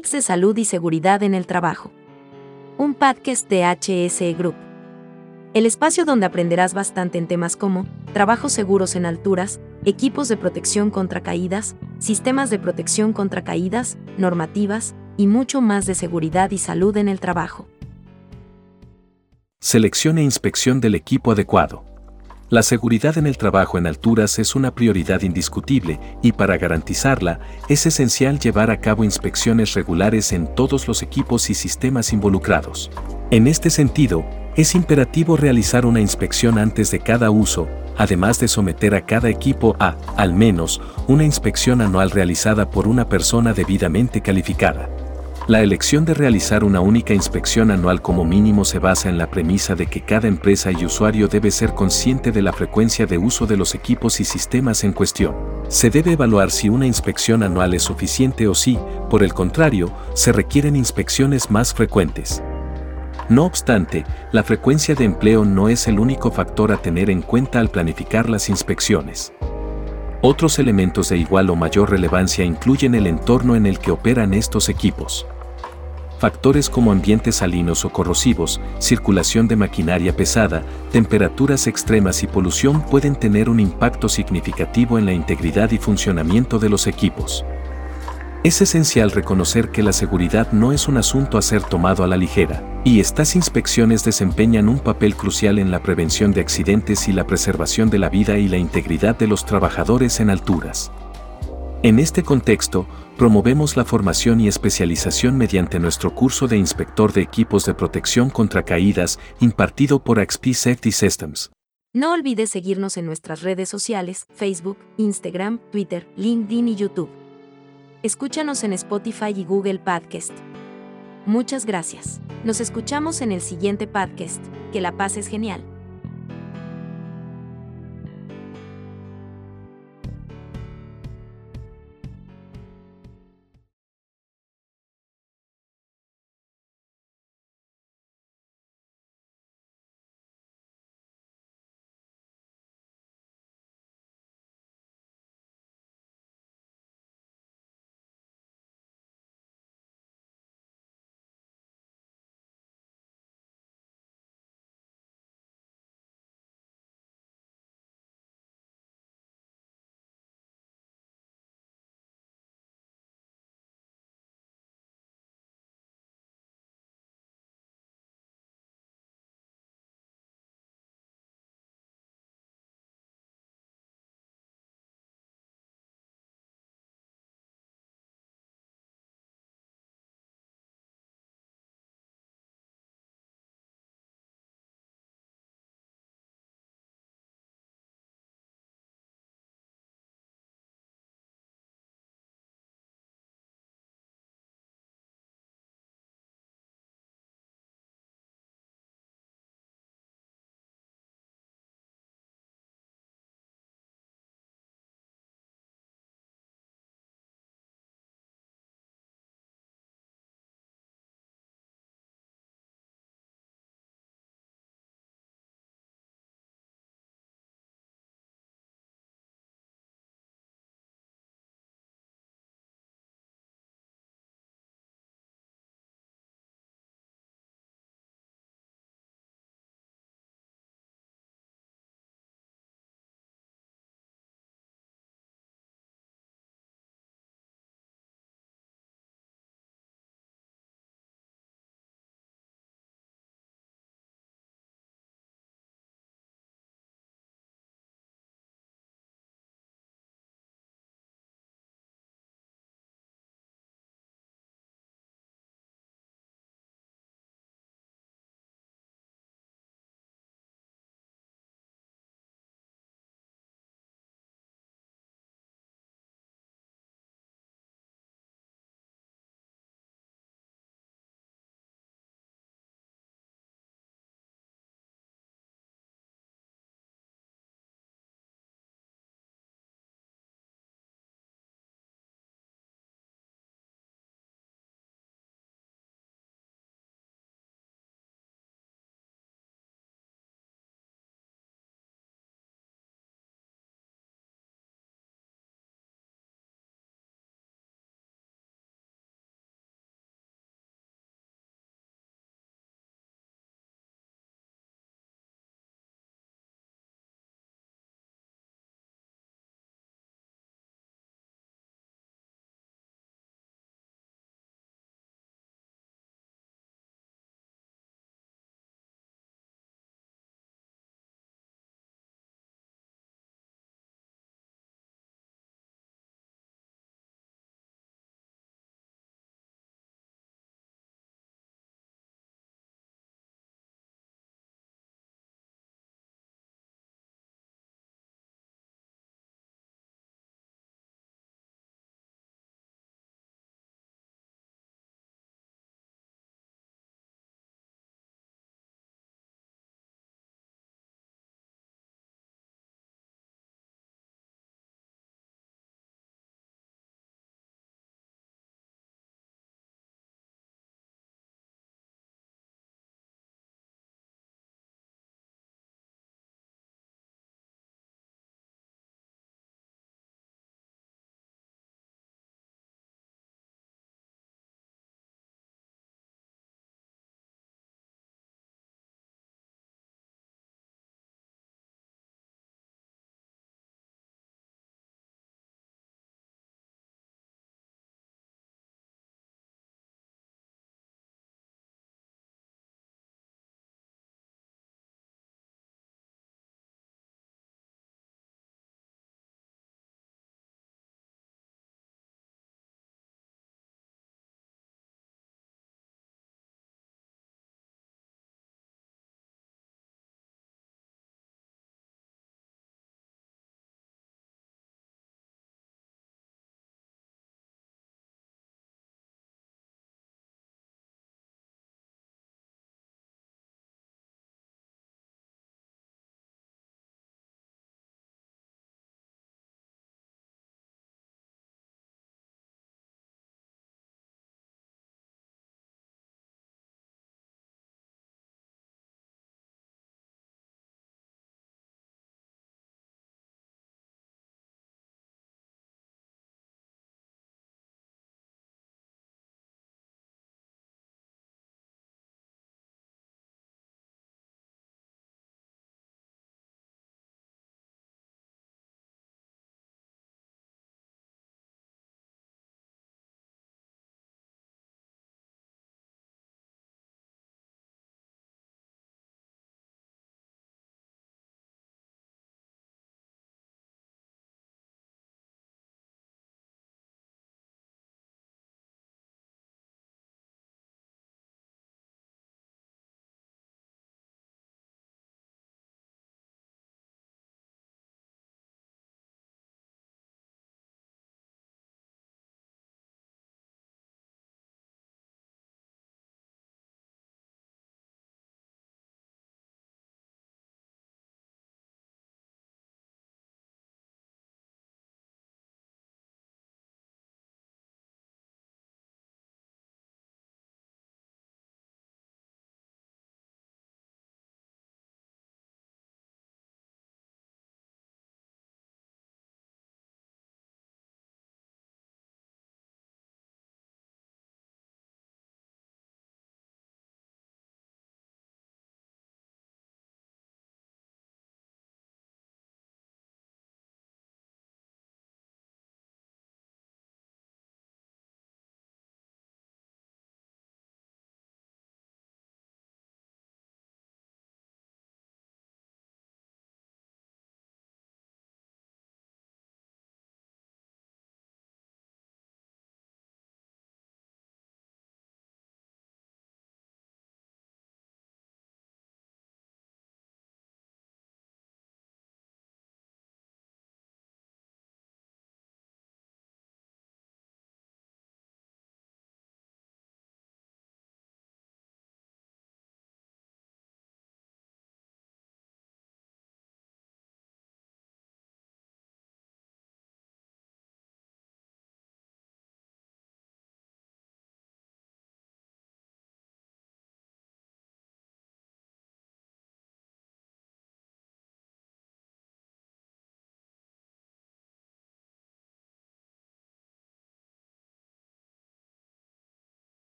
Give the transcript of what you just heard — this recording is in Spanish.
De salud y seguridad en el trabajo. Un podcast de HSE Group. El espacio donde aprenderás bastante en temas como trabajos seguros en alturas, equipos de protección contra caídas, sistemas de protección contra caídas, normativas y mucho más de seguridad y salud en el trabajo. Selección e inspección del equipo adecuado. La seguridad en el trabajo en alturas es una prioridad indiscutible y para garantizarla es esencial llevar a cabo inspecciones regulares en todos los equipos y sistemas involucrados. En este sentido, es imperativo realizar una inspección antes de cada uso, además de someter a cada equipo a, al menos, una inspección anual realizada por una persona debidamente calificada. La elección de realizar una única inspección anual como mínimo se basa en la premisa de que cada empresa y usuario debe ser consciente de la frecuencia de uso de los equipos y sistemas en cuestión. Se debe evaluar si una inspección anual es suficiente o si, por el contrario, se requieren inspecciones más frecuentes. No obstante, la frecuencia de empleo no es el único factor a tener en cuenta al planificar las inspecciones. Otros elementos de igual o mayor relevancia incluyen el entorno en el que operan estos equipos. Factores como ambientes salinos o corrosivos, circulación de maquinaria pesada, temperaturas extremas y polución pueden tener un impacto significativo en la integridad y funcionamiento de los equipos. Es esencial reconocer que la seguridad no es un asunto a ser tomado a la ligera, y estas inspecciones desempeñan un papel crucial en la prevención de accidentes y la preservación de la vida y la integridad de los trabajadores en alturas. En este contexto, promovemos la formación y especialización mediante nuestro curso de inspector de equipos de protección contra caídas impartido por XP Safety Systems. No olvides seguirnos en nuestras redes sociales, Facebook, Instagram, Twitter, LinkedIn y YouTube. Escúchanos en Spotify y Google Podcast. Muchas gracias. Nos escuchamos en el siguiente podcast. Que la paz es genial.